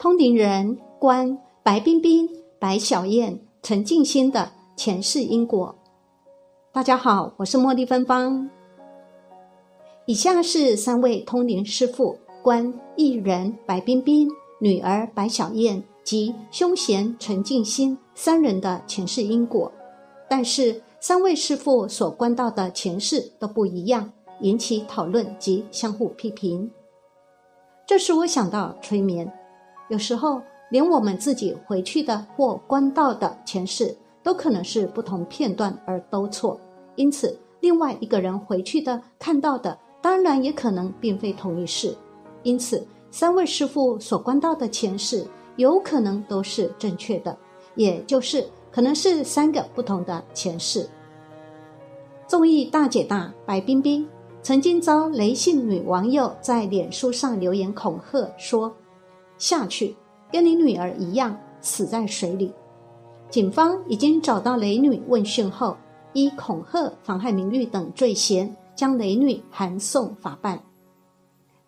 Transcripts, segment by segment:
通灵人关白冰冰、白小燕、陈静心的前世因果。大家好，我是茉莉芬芳。以下是三位通灵师傅关艺人白冰冰、女儿白小燕及凶贤陈静心三人的前世因果，但是三位师傅所关到的前世都不一样，引起讨论及相互批评。这使我想到催眠，有时候连我们自己回去的或关到的前世，都可能是不同片段而都错。因此，另外一个人回去的看到的，当然也可能并非同一世。因此，三位师傅所关到的前世，有可能都是正确的，也就是可能是三个不同的前世。综艺大姐大白冰冰。曾经遭雷姓女网友在脸书上留言恐吓说：“下去，跟你女儿一样死在水里。”警方已经找到雷女问讯后，依恐吓、妨害名誉等罪嫌，将雷女函送法办。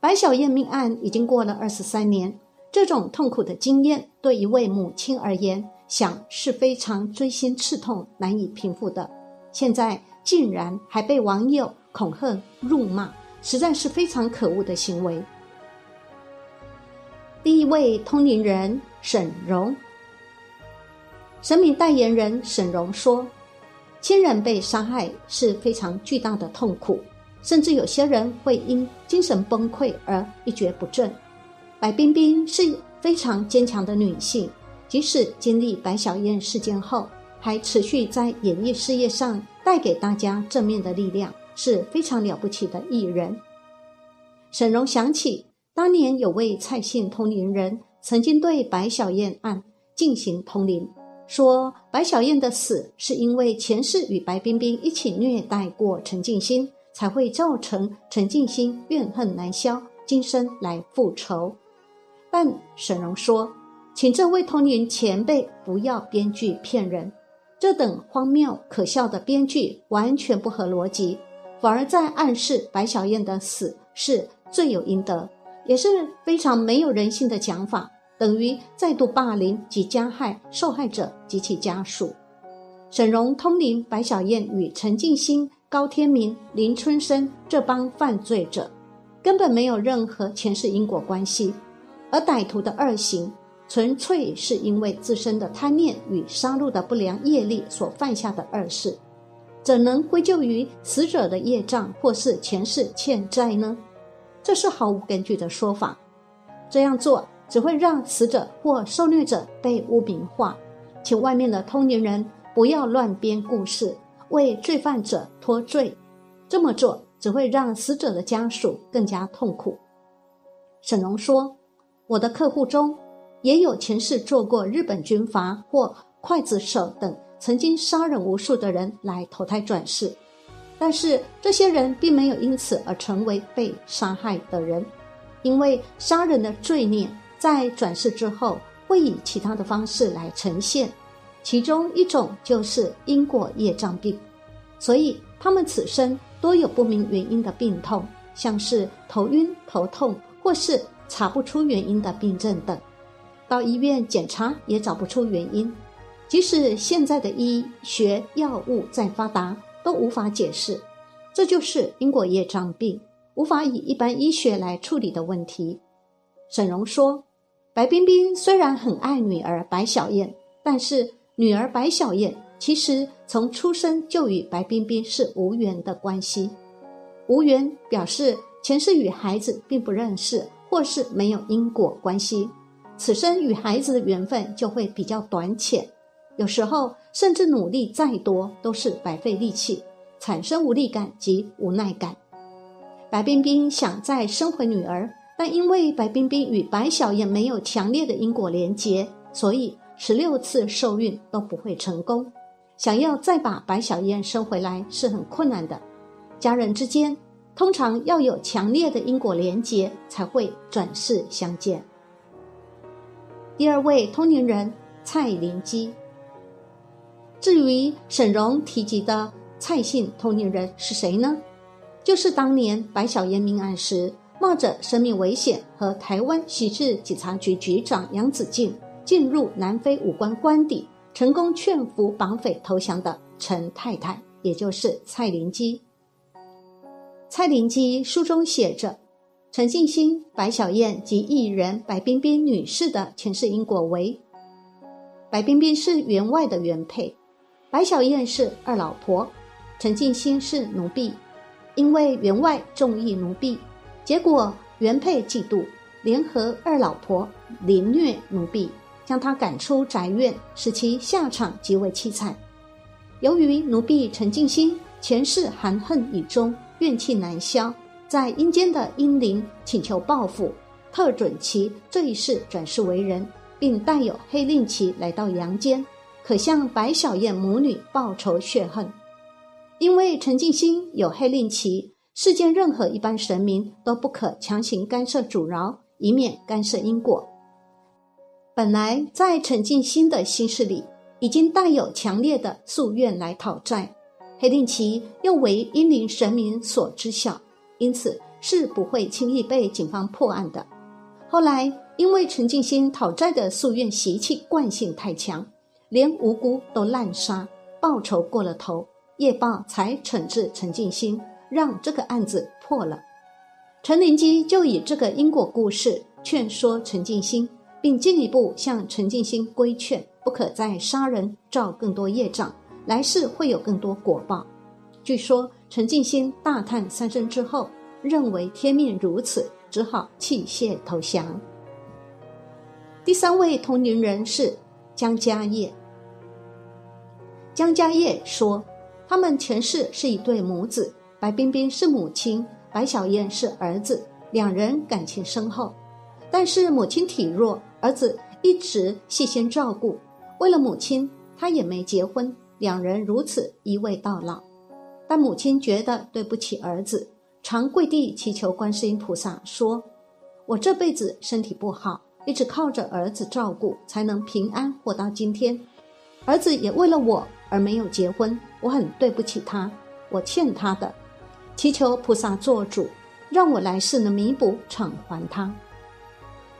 白小燕命案已经过了二十三年，这种痛苦的经验对一位母亲而言，想是非常锥心刺痛、难以平复的。现在竟然还被网友。恐吓、辱骂，实在是非常可恶的行为。第一位通灵人沈荣，神明代言人沈荣说：“亲人被杀害是非常巨大的痛苦，甚至有些人会因精神崩溃而一蹶不振。”白冰冰是非常坚强的女性，即使经历白小燕事件后，还持续在演艺事业上带给大家正面的力量。是非常了不起的艺人。沈荣想起当年有位蔡姓通灵人曾经对白小燕案进行通灵，说白小燕的死是因为前世与白冰冰一起虐待过陈静心，才会造成陈静心怨恨难消，今生来复仇。但沈荣说，请这位通灵前辈不要编剧骗人，这等荒谬可笑的编剧完全不合逻辑。反而在暗示白小燕的死是罪有应得，也是非常没有人性的讲法，等于再度霸凌及加害受害者及其家属。沈荣通灵白小燕与陈静心、高天明、林春生这帮犯罪者，根本没有任何前世因果关系，而歹徒的恶行纯粹是因为自身的贪念与杀戮的不良业力所犯下的恶事。怎能归咎于死者的业障或是前世欠债呢？这是毫无根据的说法。这样做只会让死者或受虐者被污名化。请外面的通灵人不要乱编故事，为罪犯者脱罪。这么做只会让死者的家属更加痛苦。沈龙说：“我的客户中也有前世做过日本军阀或刽子手等。”曾经杀人无数的人来投胎转世，但是这些人并没有因此而成为被杀害的人，因为杀人的罪孽在转世之后会以其他的方式来呈现，其中一种就是因果业障病，所以他们此生多有不明原因的病痛，像是头晕、头痛，或是查不出原因的病症等，到医院检查也找不出原因。即使现在的医学药物再发达，都无法解释，这就是因果业障病，无法以一般医学来处理的问题。沈荣说：“白冰冰虽然很爱女儿白小燕，但是女儿白小燕其实从出生就与白冰冰是无缘的关系。无缘表示前世与孩子并不认识，或是没有因果关系，此生与孩子的缘分就会比较短浅。”有时候，甚至努力再多都是白费力气，产生无力感及无奈感。白冰冰想再生回女儿，但因为白冰冰与白小燕没有强烈的因果连结，所以十六次受孕都不会成功。想要再把白小燕生回来是很困难的。家人之间通常要有强烈的因果连结，才会转世相见。第二位通灵人蔡灵基。至于沈荣提及的蔡姓通灵人是谁呢？就是当年白小燕命案时冒着生命危险和台湾刑事警察局局长杨子敬进入南非武官官邸，成功劝服绑匪投降的陈太太，也就是蔡灵基。蔡灵基书中写着，陈静心、白小燕及艺人白冰冰女士的前世因果为：白冰冰是员外的原配，白小燕是二老婆，陈静心是奴婢，因为员外重义奴婢。结果原配嫉妒，联合二老婆凌虐奴婢，将她赶出宅院，使其下场极为凄惨。由于奴婢陈静心前世含恨已终，怨气难消，在阴间的阴灵请求报复，特准其这一世转世为人，并带有黑令旗来到阳间，可向白小燕母女报仇血恨。因为陈静心有黑令旗。世间任何一般神明都不可强行干涉阻挠，以免干涉因果。本来在陈静心的心事里，已经带有强烈的夙愿来讨债。黑令旗又为阴灵神明所知晓，因此是不会轻易被警方破案的。后来因为陈静心讨债的夙愿习气惯性太强，连无辜都滥杀，报仇过了头，业报才惩治陈静心。让这个案子破了，陈灵基就以这个因果故事劝说陈静心，并进一步向陈静心规劝，不可再杀人，造更多业障，来世会有更多果报。据说陈静心大叹三声之后，认为天命如此，只好弃械投降。第三位同龄人是江家业。江家业说，他们前世是一对母子。白冰冰是母亲，白小燕是儿子，两人感情深厚。但是母亲体弱，儿子一直细心照顾。为了母亲，他也没结婚，两人如此一味到老。但母亲觉得对不起儿子，常跪地祈求观世音菩萨，说：“我这辈子身体不好，一直靠着儿子照顾，才能平安活到今天。儿子也为了我而没有结婚，我很对不起他，我欠他的。”祈求菩萨做主，让我来世能弥补偿还他。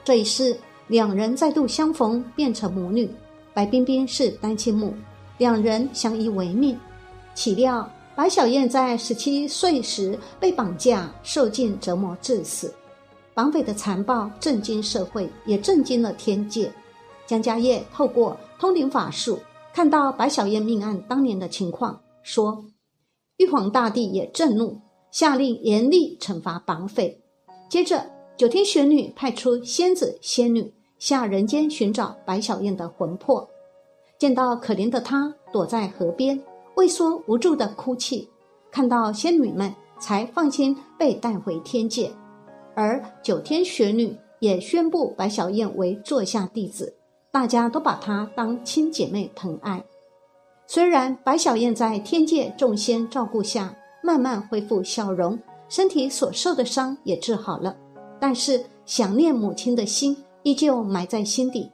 这一世，两人再度相逢，变成母女。白冰冰是单亲母，两人相依为命。岂料白小燕在十七岁时被绑架，受尽折磨致死。绑匪的残暴震惊社会，也震惊了天界。江家业透过通灵法术，看到白小燕命案当年的情况，说：“玉皇大帝也震怒。”下令严厉惩罚绑匪。接着，九天玄女派出仙子仙女下人间寻找白小燕的魂魄。见到可怜的她躲在河边，畏缩无助的哭泣，看到仙女们才放心被带回天界。而九天玄女也宣布白小燕为座下弟子，大家都把她当亲姐妹疼爱。虽然白小燕在天界众仙照顾下，慢慢恢复笑容，身体所受的伤也治好了，但是想念母亲的心依旧埋在心底。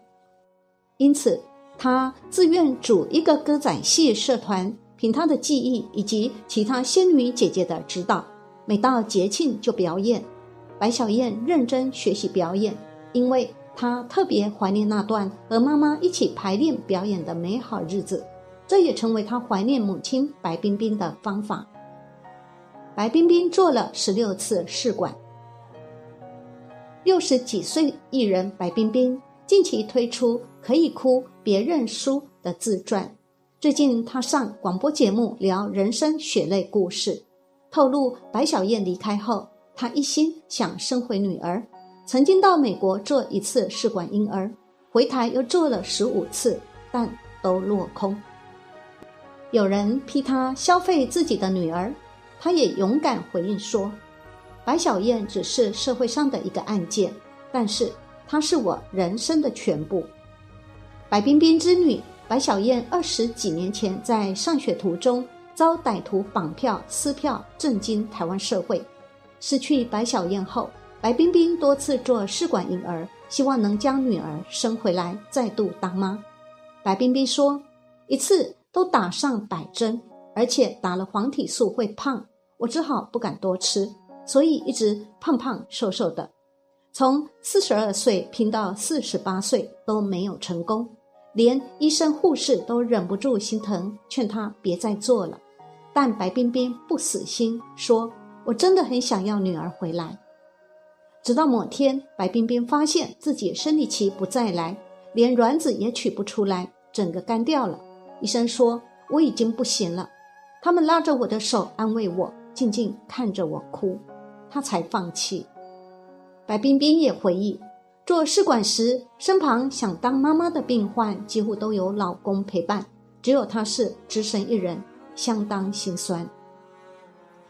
因此，她自愿组一个歌仔戏社团，凭她的技艺以及其他仙女姐姐的指导，每到节庆就表演。白小燕认真学习表演，因为她特别怀念那段和妈妈一起排练表演的美好日子，这也成为她怀念母亲白冰冰的方法。白冰冰做了十六次试管。六十几岁艺人白冰冰近期推出《可以哭别认输》的自传。最近她上广播节目聊人生血泪故事，透露白小燕离开后，她一心想生回女儿，曾经到美国做一次试管婴儿，回台又做了十五次，但都落空。有人批他消费自己的女儿。他也勇敢回应说：“白小燕只是社会上的一个案件，但是她是我人生的全部。”白冰冰之女白小燕二十几年前在上学途中遭歹徒绑票撕票，震惊台湾社会。失去白小燕后，白冰冰多次做试管婴儿，希望能将女儿生回来，再度当妈。白冰冰说：“一次都打上百针。”而且打了黄体素会胖，我只好不敢多吃。所以一直胖胖瘦瘦的。从四十二岁拼到四十八岁都没有成功，连医生护士都忍不住心疼，劝她别再做了。但白冰冰不死心，说：“我真的很想要女儿回来。”直到某天，白冰冰发现自己生理期不再来，连卵子也取不出来，整个干掉了。医生说：“我已经不行了。”他们拉着我的手安慰我，静静看着我哭，他才放弃。白冰冰也回忆，做试管时，身旁想当妈妈的病患几乎都有老公陪伴，只有她是只身一人，相当心酸。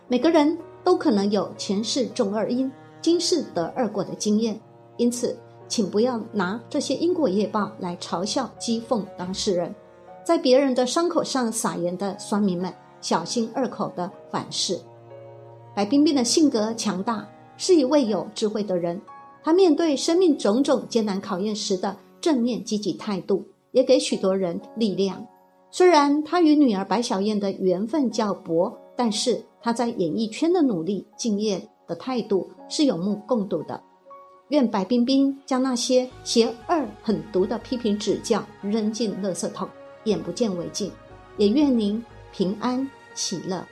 每个人都可能有前世种二因，今世得二果的经验，因此，请不要拿这些因果业报来嘲笑、讥讽当事人，在别人的伤口上撒盐的酸民们，小心二口的反噬。白冰冰的性格强大。是一位有智慧的人，她面对生命种种艰难考验时的正面积极态度，也给许多人力量。虽然她与女儿白小燕的缘分较薄，但是她在演艺圈的努力、敬业的态度是有目共睹的。愿白冰冰将那些邪恶狠毒的批评指教扔进垃圾桶，眼不见为净。也愿您平安喜乐。